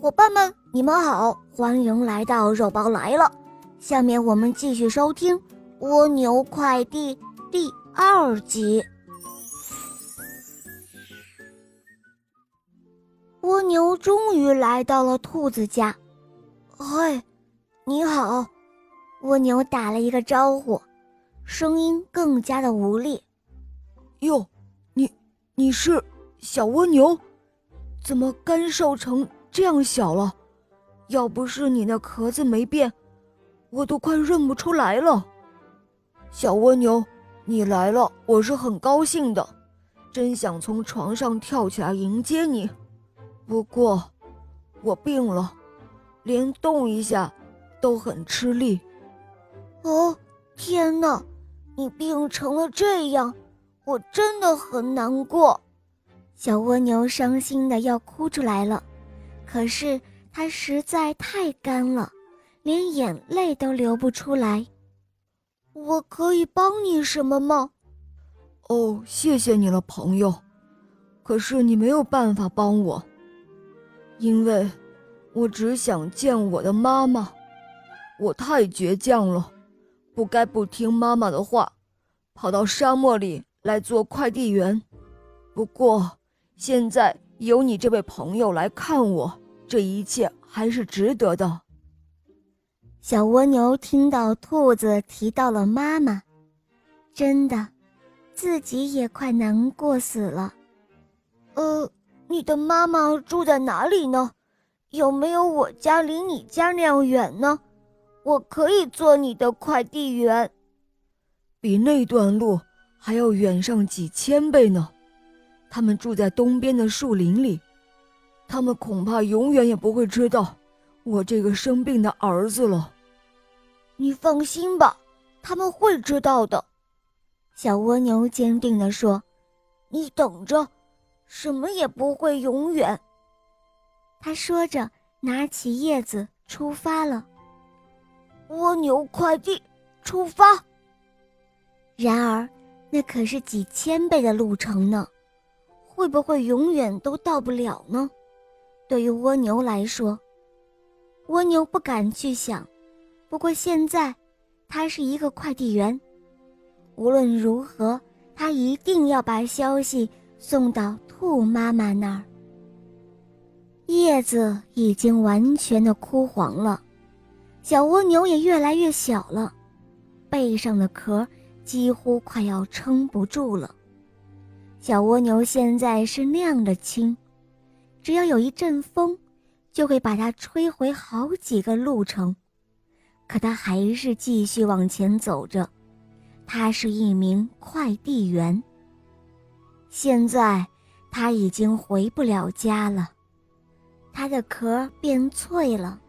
伙伴们，你们好，欢迎来到肉包来了。下面我们继续收听《蜗牛快递》第二集。蜗牛终于来到了兔子家。嘿，你好！蜗牛打了一个招呼，声音更加的无力。哟，你你是小蜗牛？怎么干瘦成？这样小了，要不是你那壳子没变，我都快认不出来了。小蜗牛，你来了，我是很高兴的，真想从床上跳起来迎接你。不过，我病了，连动一下都很吃力。哦，天哪，你病成了这样，我真的很难过。小蜗牛伤心的要哭出来了。可是它实在太干了，连眼泪都流不出来。我可以帮你什么吗？哦，谢谢你了，朋友。可是你没有办法帮我，因为我只想见我的妈妈。我太倔强了，不该不听妈妈的话，跑到沙漠里来做快递员。不过现在有你这位朋友来看我。这一切还是值得的。小蜗牛听到兔子提到了妈妈，真的，自己也快难过死了。呃，你的妈妈住在哪里呢？有没有我家离你家那样远呢？我可以做你的快递员。比那段路还要远上几千倍呢。他们住在东边的树林里。他们恐怕永远也不会知道我这个生病的儿子了。你放心吧，他们会知道的。”小蜗牛坚定地说，“你等着，什么也不会永远。”他说着，拿起叶子出发了。蜗牛快递出发。然而，那可是几千倍的路程呢，会不会永远都到不了呢？对于蜗牛来说，蜗牛不敢去想。不过现在，它是一个快递员，无论如何，它一定要把消息送到兔妈妈那儿。叶子已经完全的枯黄了，小蜗牛也越来越小了，背上的壳几乎快要撑不住了。小蜗牛现在是那样的轻。只要有一阵风，就会把它吹回好几个路程，可它还是继续往前走着。他是一名快递员。现在他已经回不了家了，他的壳变脆了。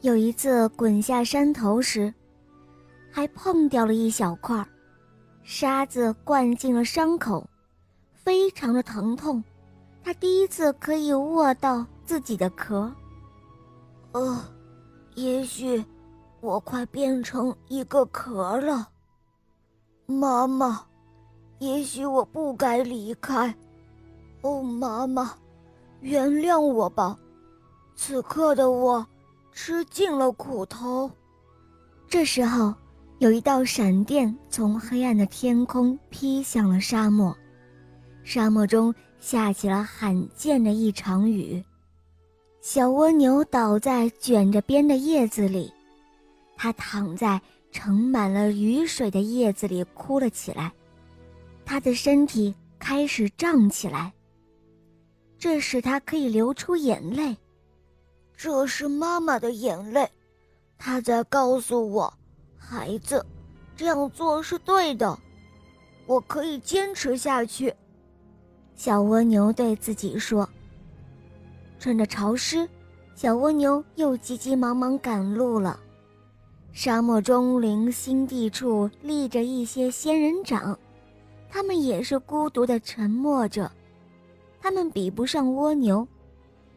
有一次滚下山头时，还碰掉了一小块，沙子灌进了伤口，非常的疼痛。他第一次可以握到自己的壳。呃，也许我快变成一个壳了。妈妈，也许我不该离开。哦，妈妈，原谅我吧。此刻的我吃尽了苦头。这时候，有一道闪电从黑暗的天空劈向了沙漠，沙漠中。下起了罕见的一场雨，小蜗牛倒在卷着边的叶子里，它躺在盛满了雨水的叶子里哭了起来，它的身体开始胀起来，这使它可以流出眼泪，这是妈妈的眼泪，她在告诉我，孩子，这样做是对的，我可以坚持下去。小蜗牛对自己说：“趁着潮湿，小蜗牛又急急忙忙赶路了。沙漠中零星地处立着一些仙人掌，它们也是孤独的沉默着。它们比不上蜗牛，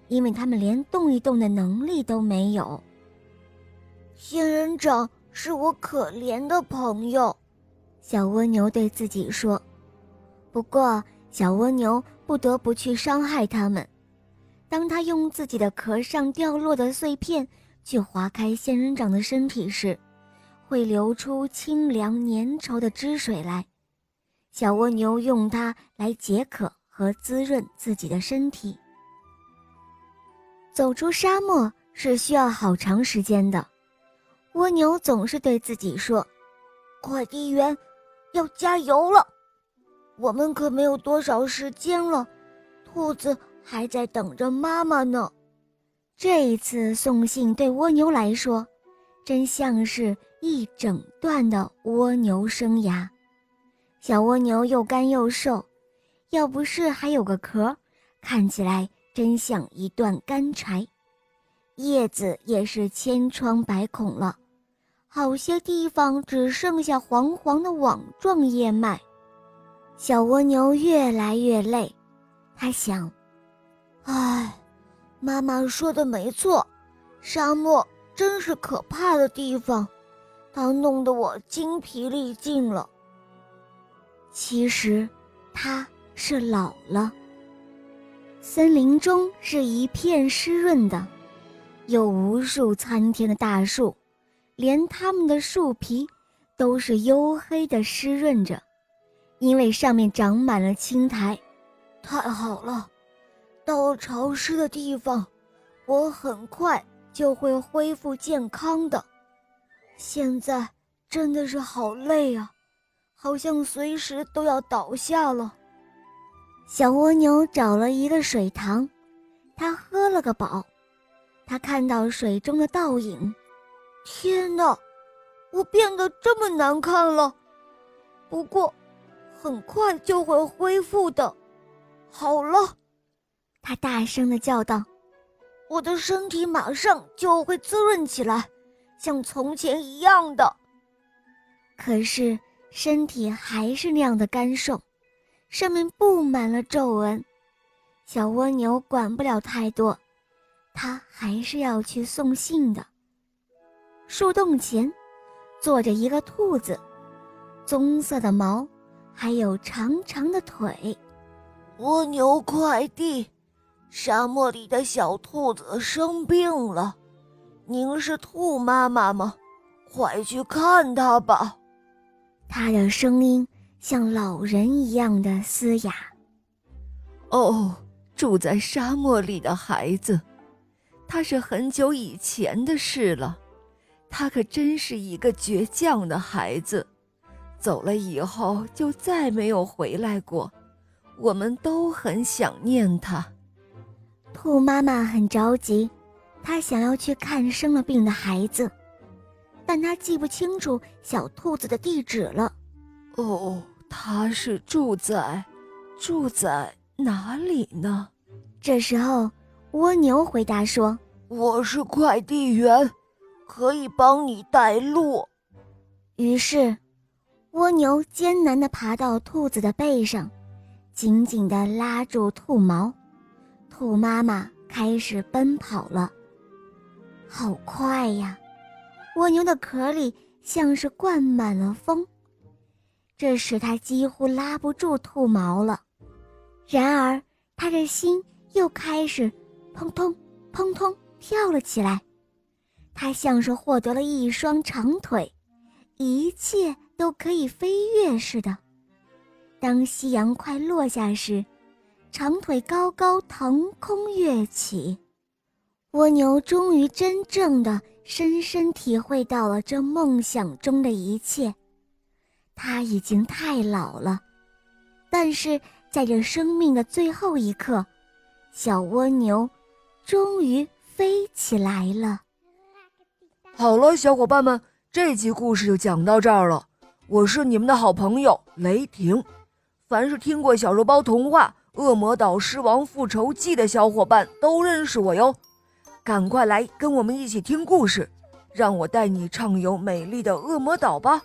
因为它们连动一动的能力都没有。仙人掌是我可怜的朋友。”小蜗牛对自己说。不过。小蜗牛不得不去伤害它们，当他用自己的壳上掉落的碎片去划开仙人掌的身体时，会流出清凉粘稠的汁水来。小蜗牛用它来解渴和滋润自己的身体。走出沙漠是需要好长时间的，蜗牛总是对自己说：“快递员，要加油了，我们可没有多少时间了。”兔子。还在等着妈妈呢。这一次送信对蜗牛来说，真像是一整段的蜗牛生涯。小蜗牛又干又瘦，要不是还有个壳，看起来真像一段干柴。叶子也是千疮百孔了，好些地方只剩下黄黄的网状叶脉。小蜗牛越来越累，它想。唉，妈妈说的没错，沙漠真是可怕的地方，它弄得我精疲力尽了。其实，它是老了。森林中是一片湿润的，有无数参天的大树，连它们的树皮都是黝黑的湿润着，因为上面长满了青苔。太好了。到了潮湿的地方，我很快就会恢复健康的。现在真的是好累啊，好像随时都要倒下了。小蜗牛找了一个水塘，它喝了个饱。它看到水中的倒影，天哪，我变得这么难看了。不过，很快就会恢复的。好了。他大声地叫道：“我的身体马上就会滋润起来，像从前一样的。”可是身体还是那样的干瘦，上面布满了皱纹。小蜗牛管不了太多，它还是要去送信的。树洞前坐着一个兔子，棕色的毛，还有长长的腿。蜗牛快递。沙漠里的小兔子生病了，您是兔妈妈吗？快去看它吧。它的声音像老人一样的嘶哑。哦，住在沙漠里的孩子，他是很久以前的事了。他可真是一个倔强的孩子，走了以后就再没有回来过。我们都很想念他。兔妈妈很着急，她想要去看生了病的孩子，但她记不清楚小兔子的地址了。哦，他是住在，住在哪里呢？这时候，蜗牛回答说：“我是快递员，可以帮你带路。”于是，蜗牛艰难地爬到兔子的背上，紧紧地拉住兔毛。兔妈妈开始奔跑了，好快呀！蜗牛的壳里像是灌满了风，这使它几乎拉不住兔毛了。然而，它的心又开始砰砰砰砰跳了起来。它像是获得了一双长腿，一切都可以飞跃似的。当夕阳快落下时，长腿高高腾空跃起，蜗牛终于真正的深深体会到了这梦想中的一切。它已经太老了，但是在这生命的最后一刻，小蜗牛终于飞起来了。好了，小伙伴们，这集故事就讲到这儿了。我是你们的好朋友雷霆，凡是听过小肉包童话。《恶魔岛狮王复仇记》的小伙伴都认识我哟，赶快来跟我们一起听故事，让我带你畅游美丽的恶魔岛吧。